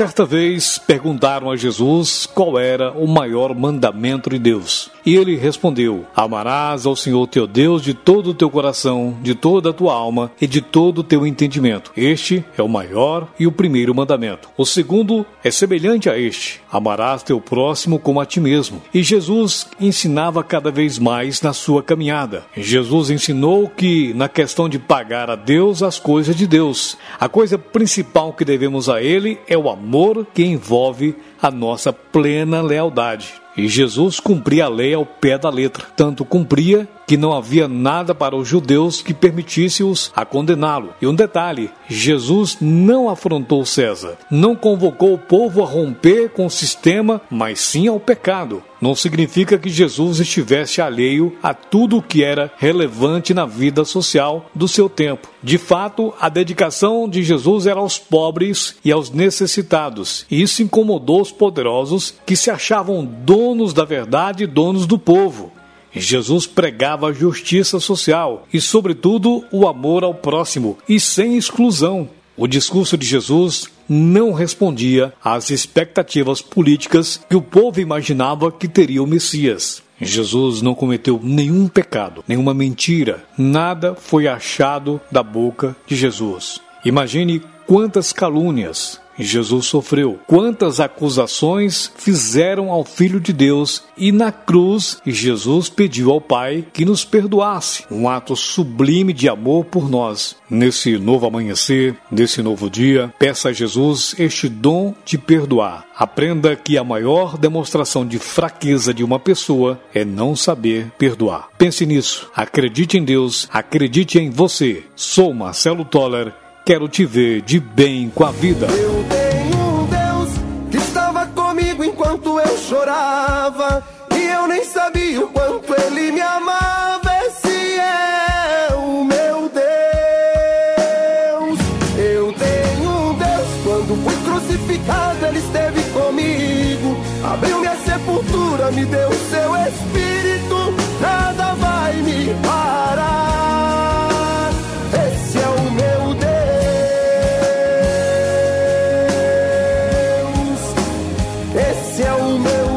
Certa vez perguntaram a Jesus qual era o maior mandamento de Deus. E ele respondeu: Amarás ao Senhor teu Deus de todo o teu coração, de toda a tua alma e de todo o teu entendimento. Este é o maior e o primeiro mandamento. O segundo é semelhante a este: Amarás teu próximo como a ti mesmo. E Jesus ensinava cada vez mais na sua caminhada. Jesus ensinou que, na questão de pagar a Deus as coisas de Deus, a coisa principal que devemos a Ele é o amor que envolve a nossa plena lealdade. E Jesus cumpria a lei ao pé da letra, tanto cumpria que não havia nada para os judeus que permitisse-os a condená-lo. E um detalhe: Jesus não afrontou César, não convocou o povo a romper com o sistema, mas sim ao pecado. Não significa que Jesus estivesse alheio a tudo o que era relevante na vida social do seu tempo. De fato, a dedicação de Jesus era aos pobres e aos necessitados, e isso incomodou os poderosos que se achavam donos da verdade e donos do povo. Jesus pregava a justiça social e, sobretudo, o amor ao próximo e sem exclusão. O discurso de Jesus não respondia às expectativas políticas que o povo imaginava que teria o Messias. Jesus não cometeu nenhum pecado, nenhuma mentira, nada foi achado da boca de Jesus. Imagine quantas calúnias, Jesus sofreu. Quantas acusações fizeram ao Filho de Deus e na cruz Jesus pediu ao Pai que nos perdoasse. Um ato sublime de amor por nós. Nesse novo amanhecer, nesse novo dia, peça a Jesus este dom de perdoar. Aprenda que a maior demonstração de fraqueza de uma pessoa é não saber perdoar. Pense nisso. Acredite em Deus, acredite em você. Sou Marcelo Toller quero te ver de bem com a vida. Enquanto eu chorava. E eu nem sabia o quanto ele me amava. Esse é o meu Deus. Eu tenho um Deus, quando fui crucificado, ele esteve comigo. Abriu minha sepultura, me deu seu espírito. é o meu